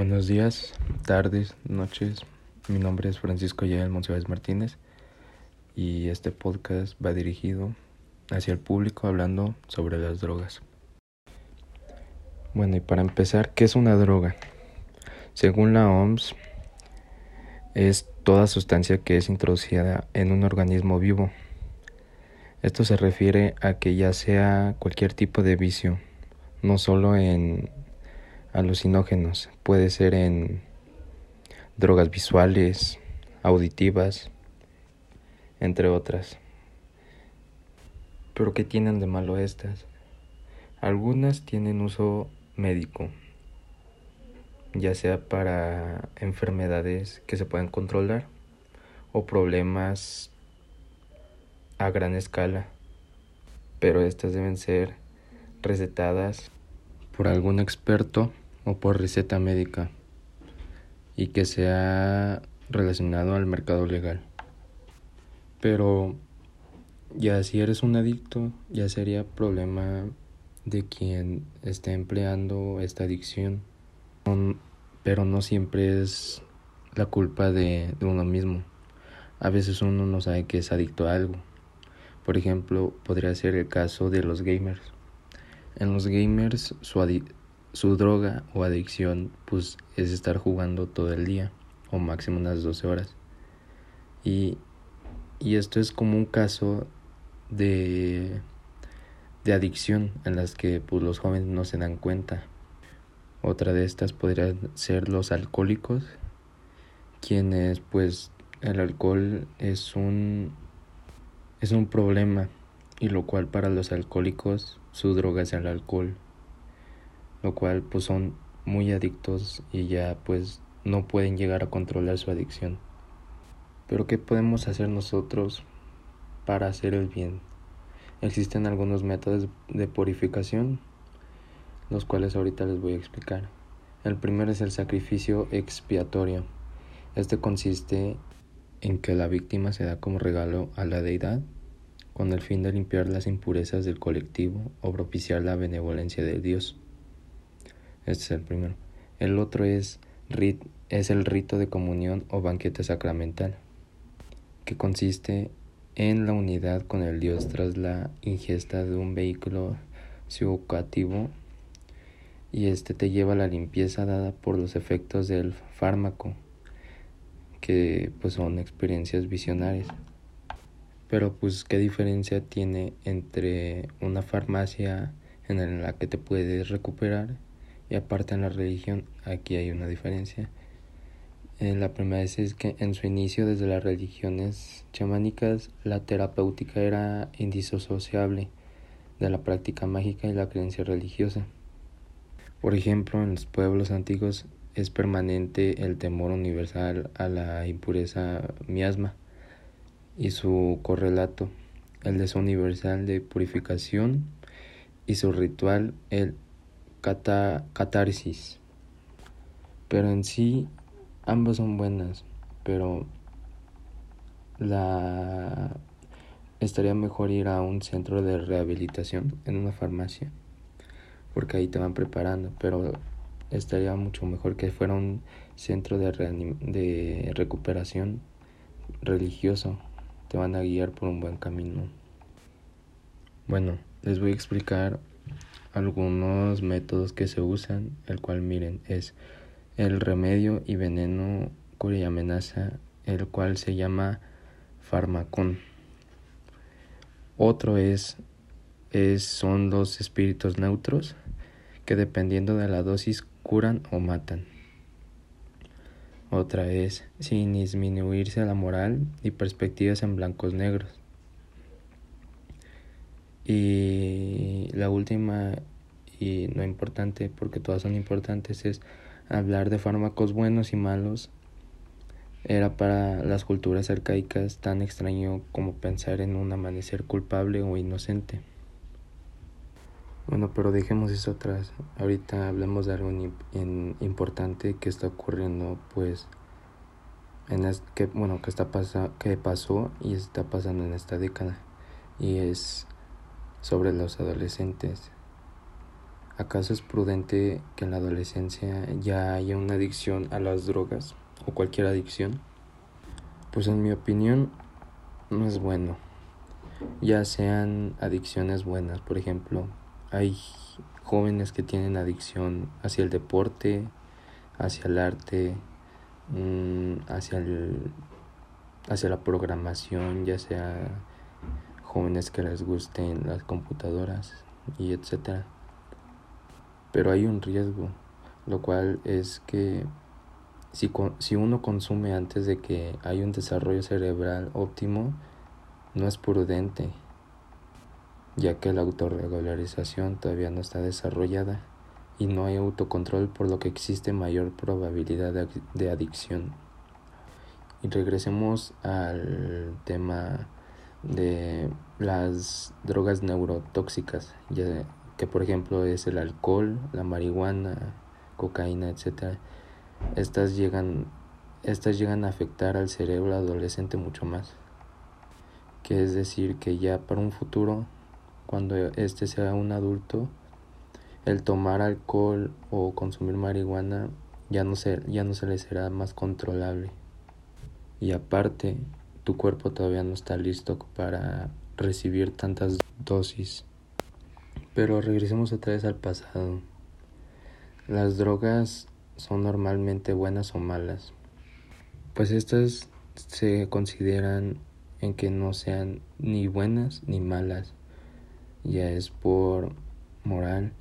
Buenos días, tardes, noches. Mi nombre es Francisco Yael Monsiváis Martínez y este podcast va dirigido hacia el público hablando sobre las drogas. Bueno, y para empezar, ¿qué es una droga? Según la OMS, es toda sustancia que es introducida en un organismo vivo. Esto se refiere a que ya sea cualquier tipo de vicio, no solo en alucinógenos, puede ser en drogas visuales, auditivas, entre otras. Pero ¿qué tienen de malo estas? Algunas tienen uso médico, ya sea para enfermedades que se pueden controlar o problemas a gran escala, pero estas deben ser recetadas por algún experto o por receta médica y que sea relacionado al mercado legal. Pero ya si eres un adicto, ya sería problema de quien esté empleando esta adicción. Pero no siempre es la culpa de, de uno mismo. A veces uno no sabe que es adicto a algo. Por ejemplo, podría ser el caso de los gamers. En los gamers su, su droga o adicción pues es estar jugando todo el día o máximo unas 12 horas. Y, y esto es como un caso de, de adicción en las que pues, los jóvenes no se dan cuenta. Otra de estas podrían ser los alcohólicos, quienes pues el alcohol es un es un problema y lo cual para los alcohólicos su droga es el alcohol lo cual pues son muy adictos y ya pues no pueden llegar a controlar su adicción. Pero ¿qué podemos hacer nosotros para hacer el bien? Existen algunos métodos de purificación, los cuales ahorita les voy a explicar. El primero es el sacrificio expiatorio. Este consiste en que la víctima se da como regalo a la deidad con el fin de limpiar las impurezas del colectivo o propiciar la benevolencia de Dios. Este es el primero. El otro es, es el rito de comunión o banquete sacramental, que consiste en la unidad con el Dios tras la ingesta de un vehículo psicoactivo y este te lleva a la limpieza dada por los efectos del fármaco, que pues son experiencias visionarias. Pero pues qué diferencia tiene entre una farmacia en la que te puedes recuperar y aparte en la religión, aquí hay una diferencia. Eh, la primera es que en su inicio desde las religiones chamánicas la terapéutica era indisociable de la práctica mágica y la creencia religiosa. Por ejemplo, en los pueblos antiguos es permanente el temor universal a la impureza miasma y su correlato, el deseo universal de purificación y su ritual, el catarsis. Pero en sí, ambas son buenas, pero la estaría mejor ir a un centro de rehabilitación en una farmacia, porque ahí te van preparando, pero estaría mucho mejor que fuera un centro de, de recuperación religioso, te van a guiar por un buen camino. Bueno, les voy a explicar algunos métodos que se usan, el cual miren es el remedio y veneno cuya amenaza, el cual se llama farmacón. Otro es, es son los espíritus neutros que dependiendo de la dosis curan o matan. Otra es sin disminuirse la moral y perspectivas en blancos negros. Y la última y no importante, porque todas son importantes, es hablar de fármacos buenos y malos. Era para las culturas arcaicas tan extraño como pensar en un amanecer culpable o inocente. Bueno, pero dejemos eso atrás. Ahorita hablemos de algo importante que está ocurriendo, pues, en que bueno, que está pasa, que pasó y está pasando en esta década y es sobre los adolescentes. ¿Acaso es prudente que en la adolescencia ya haya una adicción a las drogas o cualquier adicción? Pues en mi opinión no es bueno. Ya sean adicciones buenas, por ejemplo, hay jóvenes que tienen adicción hacia el deporte, hacia el arte, mm, hacia el hacia la programación, ya sea jóvenes que les gusten las computadoras y etcétera. Pero hay un riesgo, lo cual es que si, si uno consume antes de que haya un desarrollo cerebral óptimo, no es prudente, ya que la autorregularización todavía no está desarrollada y no hay autocontrol por lo que existe mayor probabilidad de adicción. Y regresemos al tema de las drogas neurotóxicas, ya que por ejemplo es el alcohol, la marihuana, cocaína, etc. Estas llegan, estas llegan a afectar al cerebro adolescente mucho más. Que es decir, que ya para un futuro, cuando este sea un adulto, el tomar alcohol o consumir marihuana ya no se, ya no se le será más controlable. Y aparte, tu cuerpo todavía no está listo para recibir tantas dosis. Pero regresemos otra vez al pasado. Las drogas son normalmente buenas o malas. Pues estas se consideran en que no sean ni buenas ni malas. Ya es por moral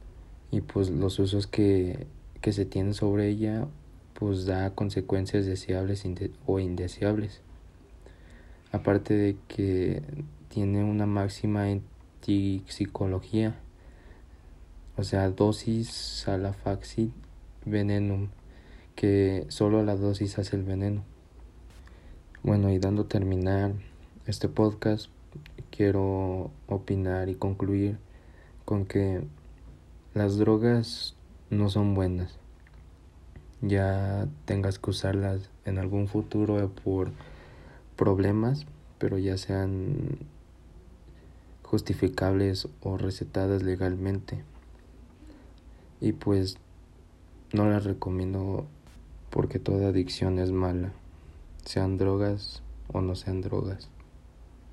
y pues los usos que, que se tienen sobre ella pues da consecuencias deseables o indeseables. Aparte de que tiene una máxima en psicología, o sea, dosis salafaxid venenum, que solo la dosis hace el veneno. Bueno, y dando terminar este podcast, quiero opinar y concluir con que las drogas no son buenas ya tengas que usarlas en algún futuro por problemas, pero ya sean justificables o recetadas legalmente. Y pues no las recomiendo porque toda adicción es mala, sean drogas o no sean drogas.